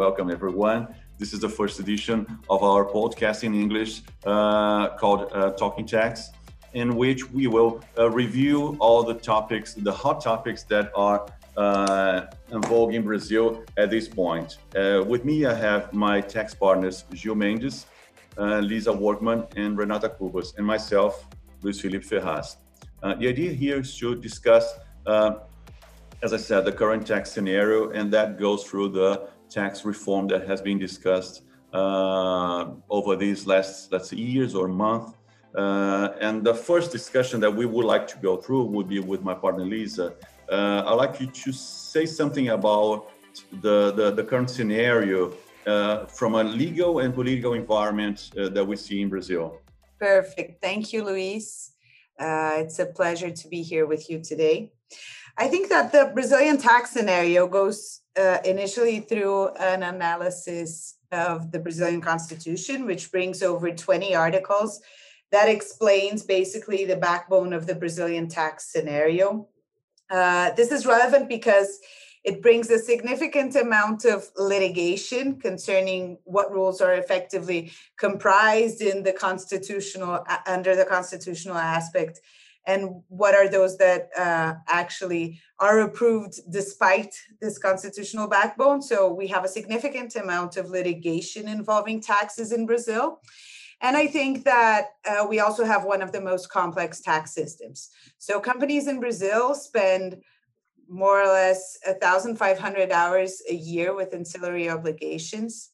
Welcome, everyone. This is the first edition of our podcast in English uh, called uh, Talking Tax, in which we will uh, review all the topics, the hot topics that are uh, in vogue in Brazil at this point. Uh, with me, I have my tax partners, Gil Mendes, Lisa Worcman, and Renata Cubas, and myself, Luiz Felipe Ferraz. the idea here is to discuss as I said, the current tax scenario, and that goes through the tax reform that has been discussed uh, over these last, let's say, years or month. Uh, and the first discussion that we would like to go through would be with my partner Lisa. Uh, I'd like you to say something about the, the, the current scenario uh, from a legal and political environment uh, that we see in Brazil. Perfect. Thank you, Luiz. Uh, it's a pleasure to be here with you today. I think that the Brazilian tax scenario goes uh, initially through an analysis of the Brazilian constitution, which brings over 20 articles that explains basically the backbone of the Brazilian tax scenario. Uh, this is relevant because it brings a significant amount of litigation concerning what rules are effectively comprised in the constitutional under the constitutional aspect and what are those that uh, actually are approved despite this constitutional backbone. So we have a significant amount of litigation involving taxes in Brazil. And I think that uh, we also have one of the most complex tax systems. So companies in Brazil spend more or less 1,500 hours a year with ancillary obligations.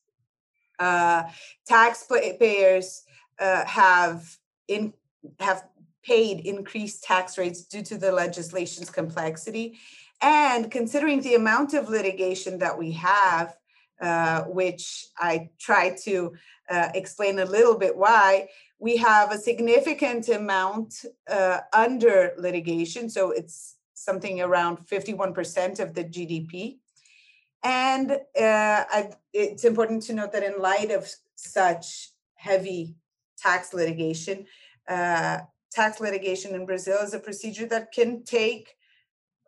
Uh, taxpayers uh, have in have paid increased tax rates due to the legislation's complexity. And considering the amount of litigation that we have, uh, which I try to uh, explain a little bit why, we have a significant amount uh, under litigation. So it's something around 51% of the GDP. And uh, I, it's important to note that in light of such heavy tax litigation, uh, tax litigation in Brazil is a procedure that can take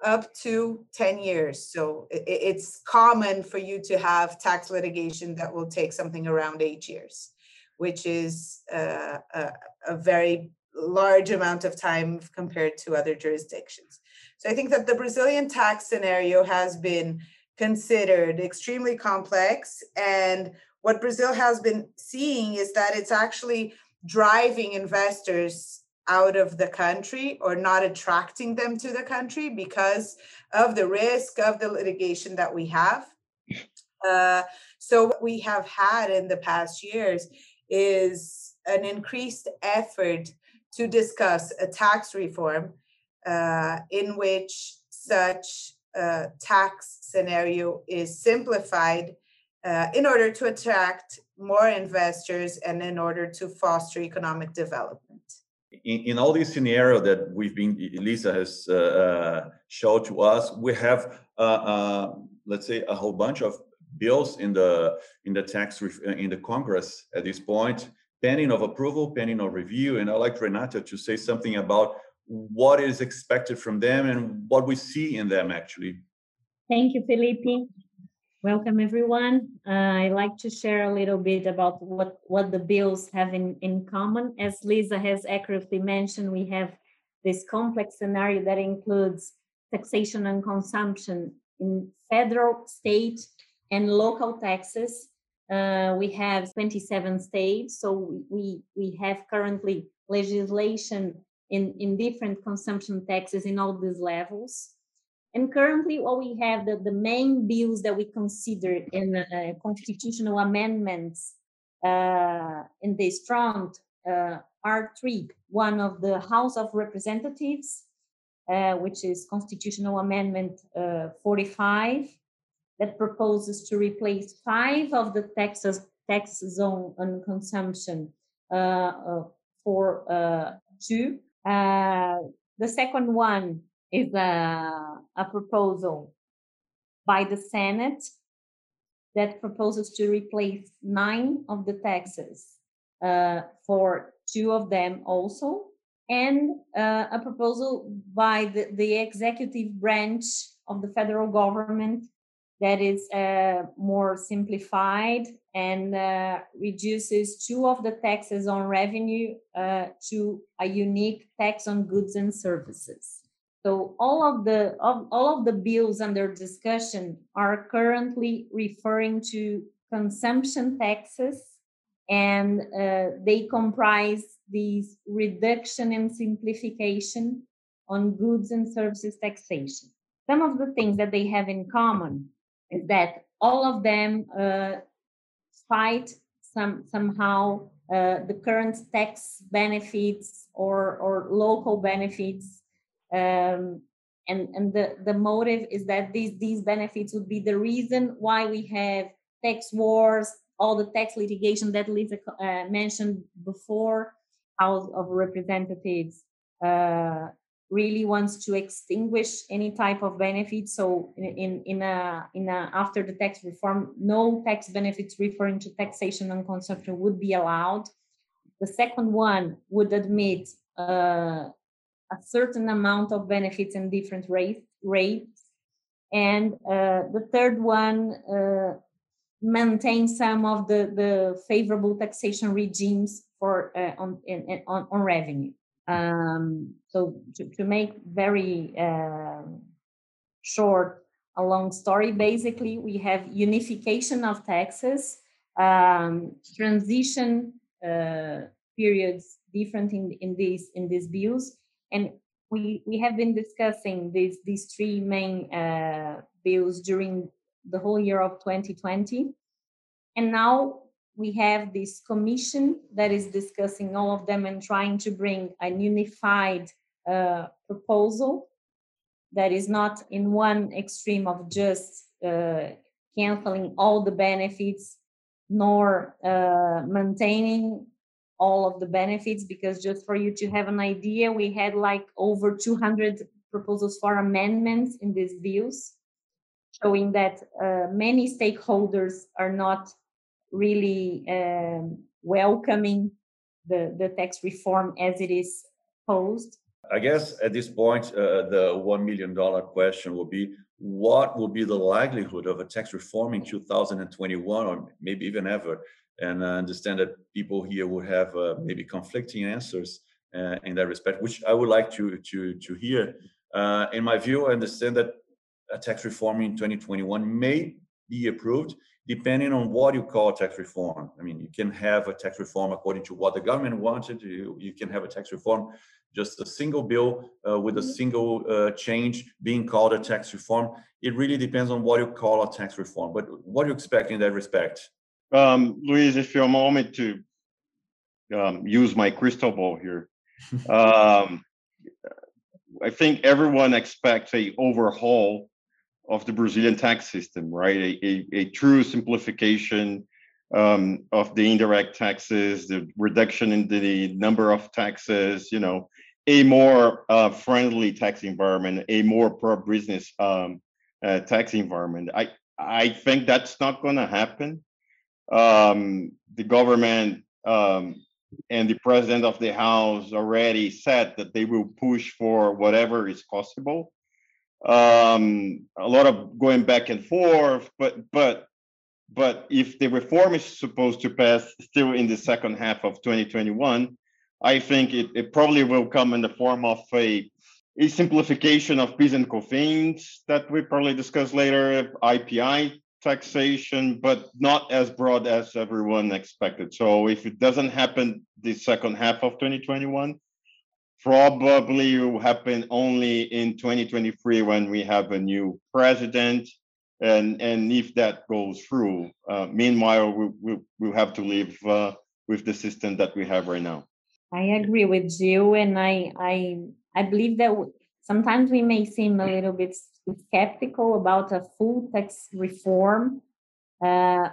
up to 10 years. So it's common for you to have tax litigation that will take something around eight years, which is uh, a, a, very large amount of time compared to other jurisdictions. So I think that the Brazilian tax scenario has been considered extremely complex. And what Brazil has been seeing is that it's actually driving investors out of the country or not attracting them to the country because of the risk of the litigation that we have. Uh, so, what we have had in the past years is an increased effort to discuss a tax reform uh, in which such tax scenario is simplified uh, in order to attract more investors and in order to foster economic development in, in all these scenario that we've been lisa has uh, uh, showed to us we have uh, uh, let's say a whole bunch of bills in the in the tax in the congress at this point pending of approval pending of review. And i'd like renata to say something about what is expected from them and what we see in them actually. Thank you felipe Welcome, everyone. Uh, I'd like to share a little bit about what, what the bills have in, in common. As Lisa has accurately mentioned, we have this complex scenario that includes taxation and consumption in federal, state, and local taxes. Uh, we have 27 states, so we, we have currently legislation in, in different consumption taxes in all these levels. And currently, what we have the, the main bills that we consider in uh, constitutional amendments uh, in this front uh, are three. One of the House of Representatives, uh, which is Constitutional Amendment uh, 45, that proposes to replace five of the taxes tax zone on consumption uh, for two. the second one is a, a proposal by the Senate that proposes to replace nine of the taxes uh, for two of them also, and uh, a proposal by the, the executive branch of the federal government that is uh, more simplified and uh, reduces two of the taxes on revenue uh, to a unique tax on goods and services. So all of the of, all of the bills under discussion are currently referring to consumption taxes, and uh, they comprise these reduction and simplification on goods and services taxation. Some of the things that they have in common is that all of them uh, fight some somehow uh, the current tax benefits or or local benefits um, and and the the motive is that these these benefits would be the reason why we have tax wars all the tax litigation that lisa uh, mentioned before house of representatives uh, really wants to extinguish any type of benefit. So in, in, a, in a, after the tax reform, no tax benefits referring to taxation on consumption would be allowed. The second one would admit uh, a certain amount of benefits in different rate, rates. And uh, the third one uh, maintain some of the, the favorable taxation regimes for uh, on, in, on, on revenue. Um, so to, to make very uh, short, a long story, basically we have unification of taxes, um, transition uh, periods different in, in these in these bills, and we we have been discussing these these three main uh, bills during the whole year of 2020, and now we have this commission that is discussing all of them and trying to bring a unified uh, proposal that is not in one extreme of just uh, canceling all the benefits nor uh, maintaining all of the benefits because just for you to have an idea we had like over 200 proposals for amendments in these bills showing that uh, many stakeholders are not really um, welcoming the, the tax reform as it is posed? I guess at this point, uh, the $1 million question will be what will be the likelihood of a tax reform in 2021 or maybe even ever? And I understand that people here will have uh, maybe conflicting answers uh, in that respect, which I would like to, to, to hear. Uh, in my view, I understand that a tax reform in 2021 may be approved depending on what you call tax reform. I mean, you can have a tax reform according to what the government wanted. You, you can have a tax reform, just a single bill uh, with a mm-hmm. single uh, change being called a tax reform. It really depends on what you call a tax reform. But what do you expect in that respect? Um, Luiz, if you allow me to um, use my crystal ball here, um, I think everyone expects a overhaul of the Brazilian tax system, right? A, a, a true simplification um, of the indirect taxes, the reduction in the number of taxes, you know, a more uh, friendly tax environment, a more pro-business um, uh, tax environment. I I think that's not going to happen. Um, the government um, and the president of the house already said that they will push for whatever is possible um, a lot of going back and forth. But but but if the reform is supposed to pass still in the second half of 2021, I think it, it probably will come in the form of a, a simplification of PIS and COFINS that we probably discuss later, IPI taxation, but not as broad as everyone expected. So if it doesn't happen the second half of 2021, probably it will happen only in 2023 when we have a new president and and if that goes through uh, meanwhile we, we, we'll have to live uh, with the system that we have right now i agree with you and i i i believe that sometimes we may seem a little bit skeptical about a full tax reform uh,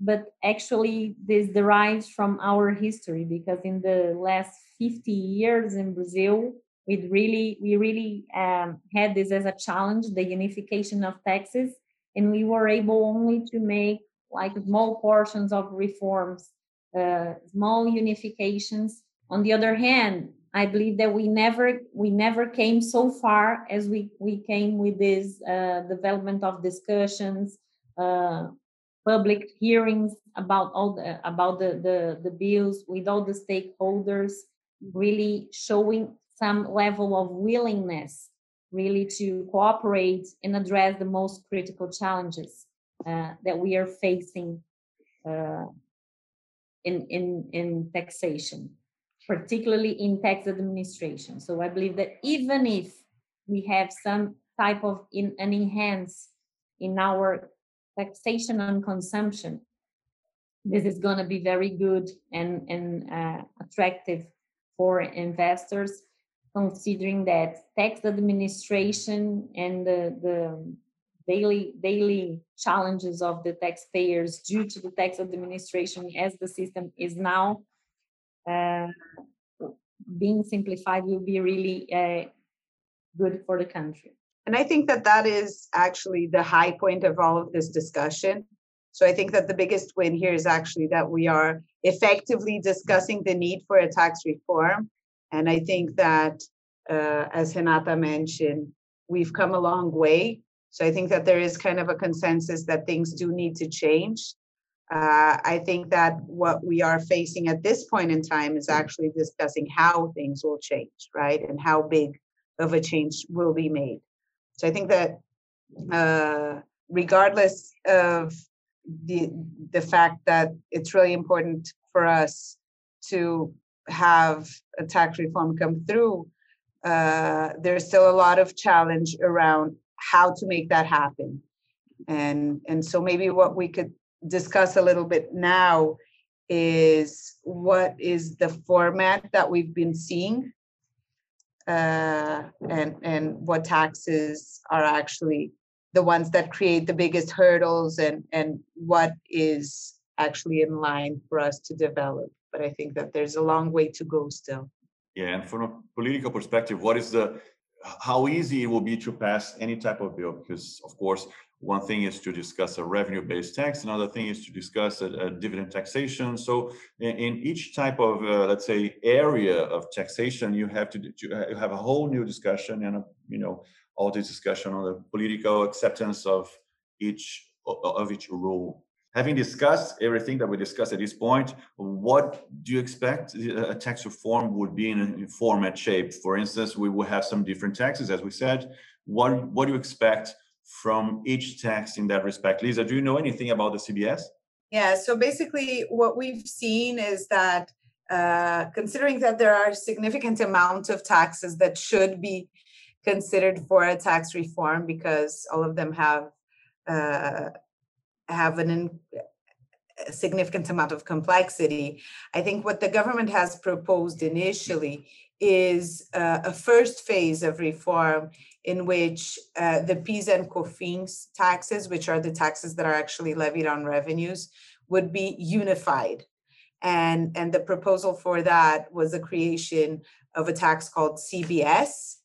but, actually this derives from our history because in the last 50 years in Brazil, we really we really um, had this as a challenge, the unification of taxes, and we were able only to make like small portions of reforms, uh, small unifications. On the other hand, I believe that we never we never came so far as we we came with this uh, development of discussions, uh, public hearings about all the about the, the the bills with all the stakeholders, really showing some level of willingness really to cooperate and address the most critical challenges uh, that we are facing uh, in in in taxation particularly in tax administration. So I believe that even if we have some type of in, an enhance in our taxation on consumption, this is going to be very good and, and uh, attractive for investors, considering that tax administration and the, the daily daily challenges of the taxpayers due to the tax administration as the system is now being simplified will be really uh, good for the country. And I think that that is actually the high point of all of this discussion. So I think that the biggest win here is actually that we are effectively discussing the need for a tax reform. And I think that, uh, as Renata mentioned, we've come a long way. So I think that there is kind of a consensus that things do need to change. Uh, I think that what we are facing at this point in time is actually discussing how things will change, right? And how big of a change will be made. So I think that uh, regardless of the the fact that it's really important for us to have a tax reform come through, uh, there's still a lot of challenge around how to make that happen. And and so maybe what we could discuss a little bit now is what is the format that we've been seeing uh, and and what taxes are actually the ones that create the biggest hurdles and and what is actually in line for us to develop. But i think that there's a long way to go still. Yeah and from a political perspective what is the how easy it will be to pass any type of bill? Because of course one thing is to discuss a revenue-based tax another thing is to discuss a, a dividend taxation so in, in each type of uh, let's say area of taxation you have to, to have a whole new discussion and a, you know all this discussion on the political acceptance of each of each rule having discussed everything that we discussed at this point, what do you expect a tax reform would be in a format shape? For instance, we will have some different taxes, as we said. What, what do you expect from each tax in that respect? Lisa, do you know anything about the CBS? Yeah, so basically what we've seen is that uh, considering that there are significant amount of taxes that should be considered for a tax reform because all of them have uh, have an a significant amount of complexity. I think what the government has proposed initially is uh, a first phase of reform in which uh, the PIS and COFINS taxes, which are the taxes that are actually levied on revenues, would be unified. And, and the proposal for that was the creation of a tax called CBS.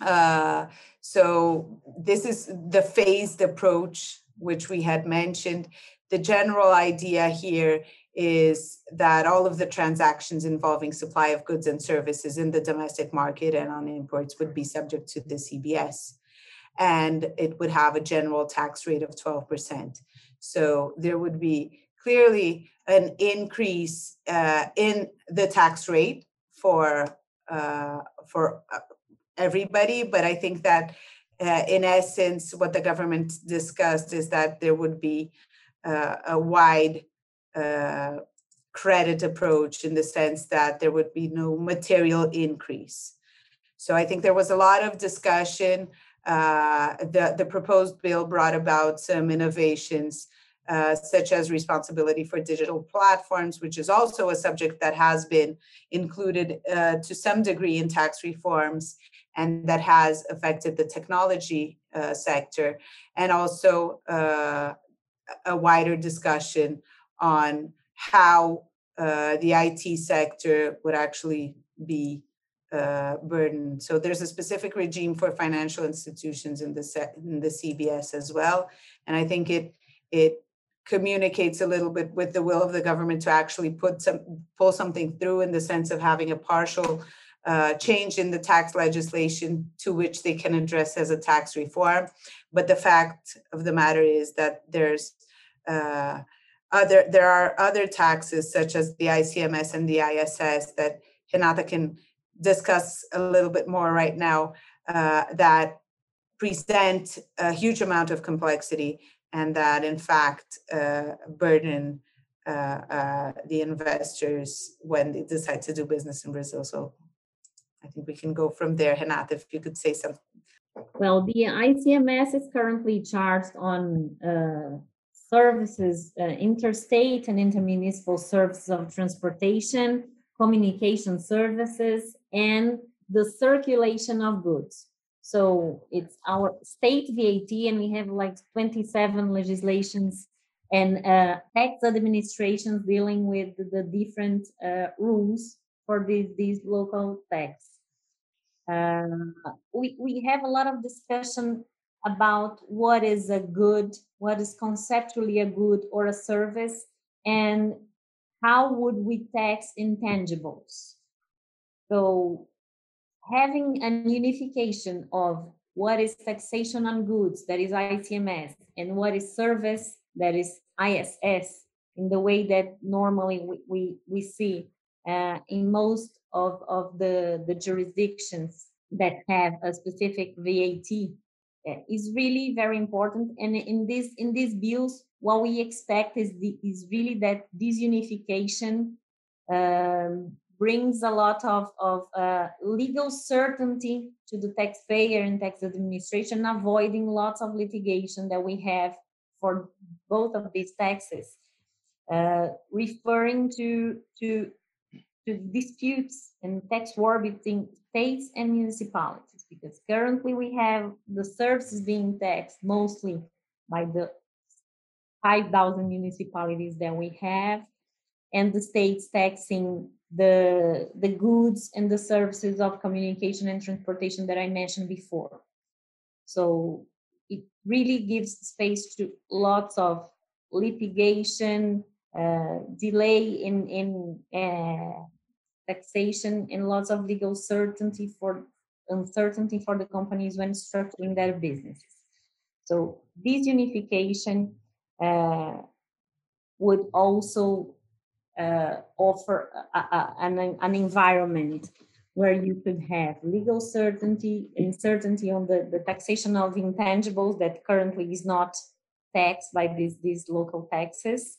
Uh, so this is the phased approach which we had mentioned. The general idea here is that all of the transactions involving supply of goods and services in the domestic market and on imports would be subject to the CBS. And it would have a general tax rate of 12%. So there would be clearly an increase uh, in the tax rate for uh, for uh, everybody, but I think that uh, in essence, what the government discussed is that there would be uh, a wide uh, credit approach in the sense that there would be no material increase. So I think there was a lot of discussion. Uh, the, the proposed bill brought about some innovations, uh, such as responsibility for digital platforms, which is also a subject that has been included uh, to some degree in tax reforms and that has affected the technology uh, sector, and also uh, a wider discussion on how uh, the IT sector would actually be uh, burdened. So there's a specific regime for financial institutions in the in the CBS as well, and I think it it communicates a little bit with the will of the government to actually put some pull something through in the sense of having a partial uh, change in the tax legislation to which they can address as a tax reform. But the fact of the matter is that there's uh, other there are other taxes such as the ICMS and the ISS that Renata can discuss a little bit more right now uh, that present a huge amount of complexity and that in fact uh, burden uh, uh, the investors when they decide to do business in Brazil. So I think we can go from there. Renata, if you could say something. Well, the ICMS is currently charged on uh, services, uh, interstate and intermunicipal services of transportation, communication services, and the circulation of goods. So it's our state VAT, and we have like 27 legislations and uh, tax administrations dealing with the different uh, rules for these, these local tax. Uh, we, we have a lot of discussion about what is a good, what is conceptually a good or a service, and how would we tax intangibles. So having an unification of what is taxation on goods, that is ICMS, and what is service, that is ISS, in the way that normally we, we, we see uh, in most of, of the, the jurisdictions that have a specific VAT is really very important. And in this in these bills, what we expect is the, is really that this unification um, brings a lot of, of uh, legal certainty to the taxpayer and tax administration, avoiding lots of litigation that we have for both of these taxes, uh, referring to, to, to disputes and tax war between states and municipalities, because currently we have the services being taxed mostly by the 5,000 municipalities that we have, and the states taxing the the goods and the services of communication and transportation that I mentioned before. So it really gives space to lots of litigation, uh, delay in in uh, taxation, and lots of legal certainty for uncertainty for the companies when structuring their businesses. So this unification uh, would also uh, offer a, a, an, an environment where you could have legal certainty and certainty on the, the taxation of intangibles that currently is not taxed by these, these local taxes.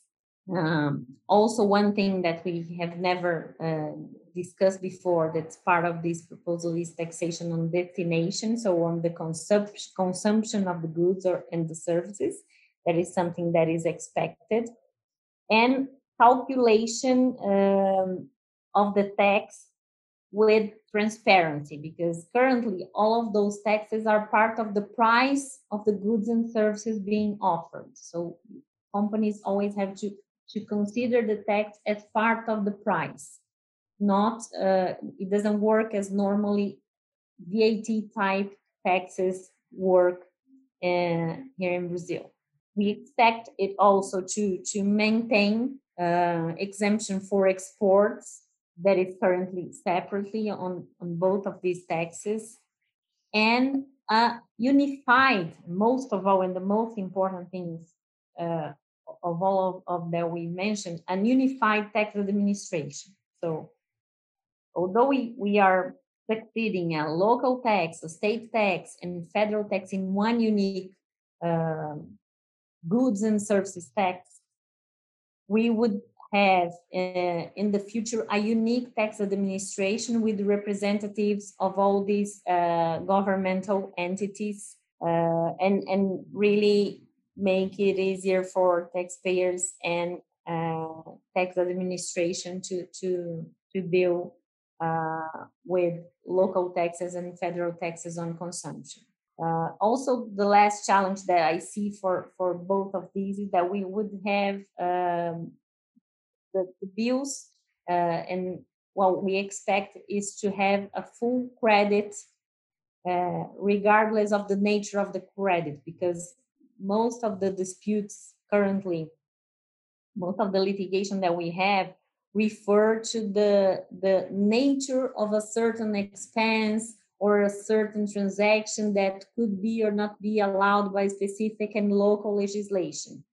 Um, also, one thing that we have never uh, discussed before that's part of this proposal is taxation on destination, so on the consumption consumption of the goods or and the services. That is something that is expected, and calculation um, of the tax with transparency because currently all of those taxes are part of the price of the goods and services being offered so companies always have to to consider the tax as part of the price not uh, it doesn't work as normally vat type taxes work uh, here in brazil. We expect it also to to maintain uh, exemption for exports that is currently separately on, on both of these taxes and a unified most of all and the most important things uh, of all of, of, that we mentioned an unified tax administration. So although we, we are succeeding a local tax a state tax and federal tax in one unique uh, goods and services tax we would have uh, in the future a unique tax administration with representatives of all these uh, governmental entities uh, and and really make it easier for taxpayers and uh, tax administration to to to deal uh, with local taxes and federal taxes on consumption. Uh, also, the last challenge that I see for, for both of these is that we would have um, the, the, bills, uh, and what we expect is to have a full credit uh, regardless of the nature of the credit, because most of the disputes currently, most of the litigation that we have refer to the, the nature of a certain expense or a certain transaction that could be or not be allowed by specific and local legislation.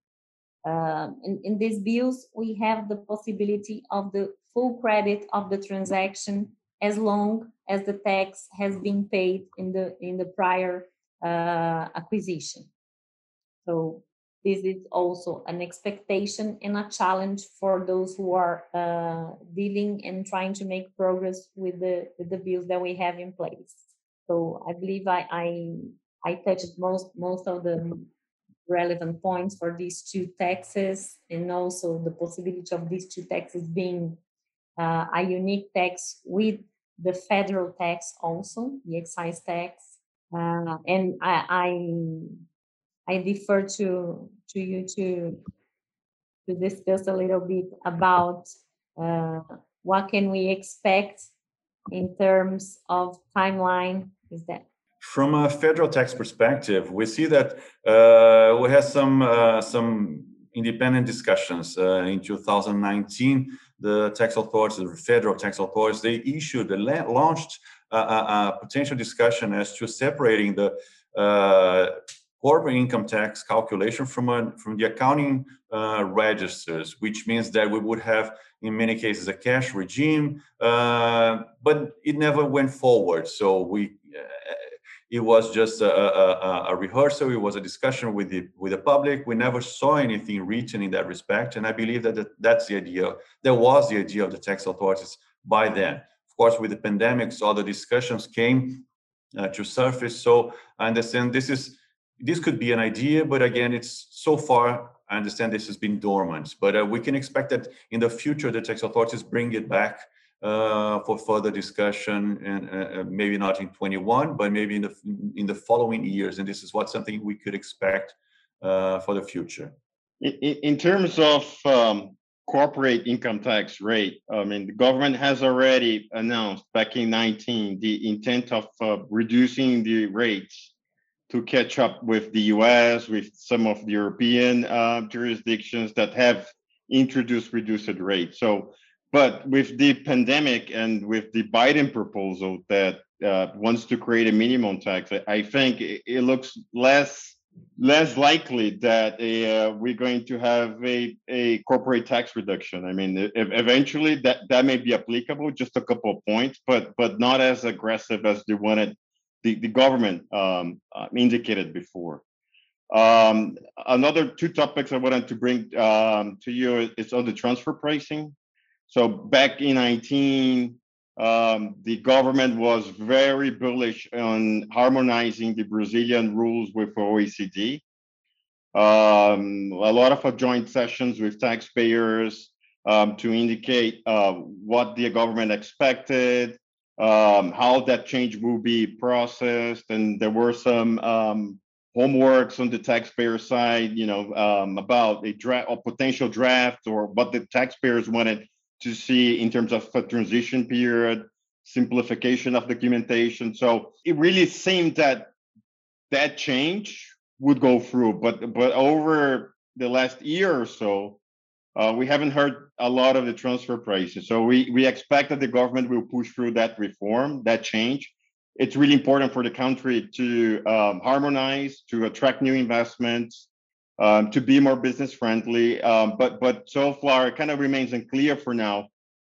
Um, in, in these bills, we have the possibility of the full credit of the transaction as long as the tax has been paid in the in the prior uh, acquisition. So this is also an expectation and a challenge for those who are uh, dealing and trying to make progress with the with the bills that we have in place. So I believe I I, I touched most most of the relevant points for these two taxes and also the possibility of these two taxes being uh, a unique tax with the federal tax also, the excise tax. Uh, and I, I, I defer to to you to to discuss a little bit about uh, what can we expect in terms of timeline. Is that from a federal tax perspective, we see that uh, we had some uh, some independent discussions uh, in 2019. The tax authorities, the federal tax authorities, they issued, they launched a, a, potential discussion as to separating the uh, corporate income tax calculation from a, from the accounting uh, registers, which means that we would have, in many cases, a cash regime, uh, but it never went forward. So we it was just a, a, a, rehearsal. It was a discussion with the with the public. We never saw anything written in that respect. And i believe that that's the idea there was the idea of the tax authorities by then. Of course with the pandemics all the discussions came uh, to surface. So i understand this is this could be an idea but again it's so far i understand this has been dormant but uh, we can expect that in the future the tax authorities bring it back uh, for further discussion and uh, uh, maybe not in 21 but maybe in the in the following years and this is what something we could expect uh, for the future. In, in terms of um, corporate income tax rate i mean the government has already announced back in 19 the intent of uh, reducing the rates to catch up with the us with some of the european uh, jurisdictions that have introduced reduced rates so but with the pandemic and with the Biden proposal that uh, wants to create a minimum tax, I think it, looks less less likely that uh, we're going to have a, a corporate tax reduction. I mean, eventually that, that may be applicable, just a couple of points, but but not as aggressive as the one that the, the government um, uh, indicated before. Um, another two topics I wanted to bring um, to you is on the transfer pricing. So back in 19, um, the government was very bullish on harmonizing the Brazilian rules with OECD. Um, a lot of joint sessions with taxpayers um, to indicate uh, what the government expected, um, how that change will be processed, and there were some um, homeworks on the taxpayer side, you know, um, about a draft or potential draft or what the taxpayers wanted to see in terms of a transition period, simplification of documentation. So it really seemed that that change would go through, but but over the last year or so, uh, we haven't heard a lot of the transfer prices. So we we expect that the government will push through that reform, that change. It's really important for the country to um, harmonize, to attract new investments, um, to be more business friendly. Um, but but so far, it kind of remains unclear for now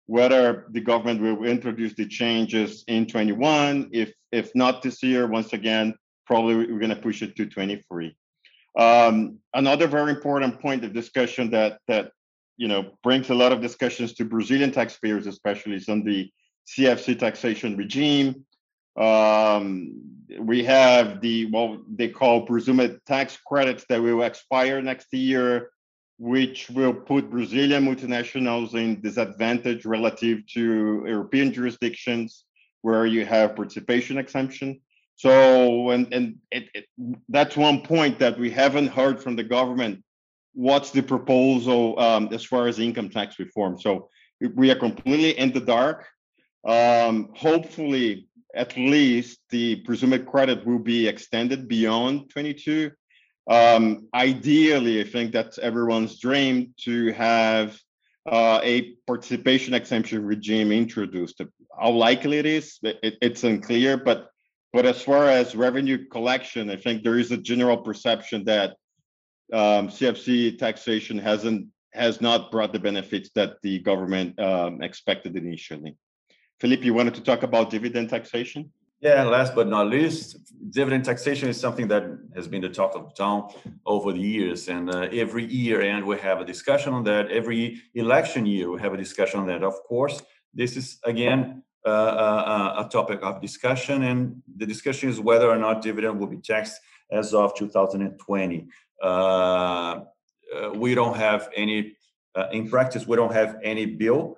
whether the government will introduce the changes in 21. If if not this year, once again, probably we're going to push it to 23. Um, another very important point of discussion that that you know brings a lot of discussions to Brazilian taxpayers, especially, on the CFC taxation regime. Um, we have the what they call presumed tax credits that will expire next year, which will put Brazilian multinationals in disadvantage relative to European jurisdictions where you have participation exemption. So, and and it, it, that's one point that we haven't heard from the government. What's the proposal um, as far as income tax reform? So we are completely in the dark. Um, hopefully, at least the presumed credit will be extended beyond 22. Um, ideally, I think that's everyone's dream to have uh, a participation exemption regime introduced. How likely it is, it, it's unclear, but but as far as revenue collection, I think there is a general perception that um, CFC taxation hasn't has not brought the benefits that the government um, expected initially. Felipe, you wanted to talk about dividend taxation? Yeah, last but not least, dividend taxation is something that has been the talk of the town over the years. And uh, every year, and we have a discussion on that. Every election year, we have a discussion on that. Of course, this is again uh, uh, a topic of discussion, and the discussion is whether or not dividend will be taxed as of 2020. Uh, uh, we don't have any, uh, in practice, we don't have any bill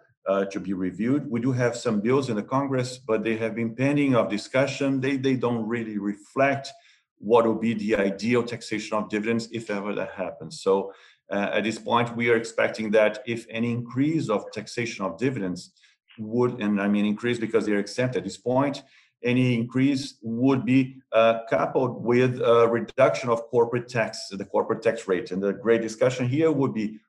to be reviewed. We do have some bills in the Congress, but they have been pending of discussion. They, they don't really reflect what will be the ideal taxation of dividends if ever that happens. So uh, at this point, we are expecting that if any increase of taxation of dividends would, and I mean increase because they're exempt at this point, any increase would be uh, coupled with a reduction of corporate tax, the corporate tax rate. And the great discussion here would be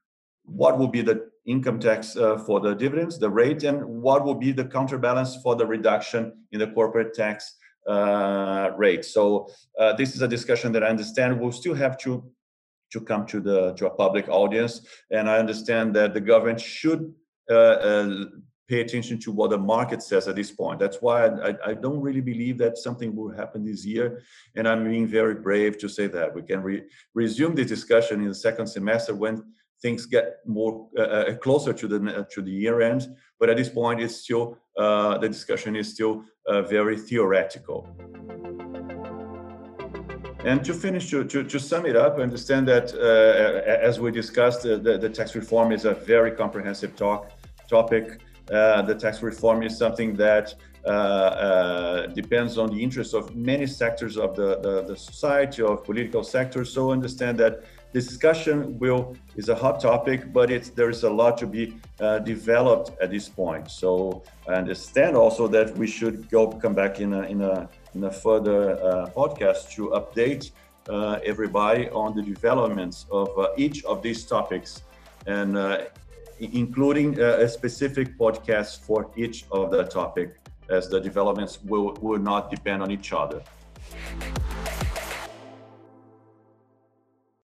what would be the income tax uh, for the dividends, the rate, and what would be the counterbalance for the reduction in the corporate tax uh, rate. So uh, this is a discussion that I understand we'll still have to to come to the to a public audience, and I understand that the government should uh, uh, pay attention to what the market says at this point. That's why I, I, don't really believe that something will happen this year. And I'm being very brave to say that we can re- resume this discussion in the second semester when things get more uh, uh, closer to the uh, to the year end. But at this point, it's still uh, the discussion is still uh, very theoretical. And to finish, to, to, to sum it up, I understand that uh, as we discussed, the, the, tax reform is a very comprehensive talk topic. The tax reform is something that depends on the interests of many sectors of the, the, the society, of political sectors. So understand that this discussion will is a hot topic, but it's there is a lot to be uh, developed at this point. So I understand also that we should go come back in a in a in a further uh, podcast to update uh, everybody on the developments of uh, each of these topics, and uh, including a specific podcast for each of the topic, as the developments will will not depend on each other.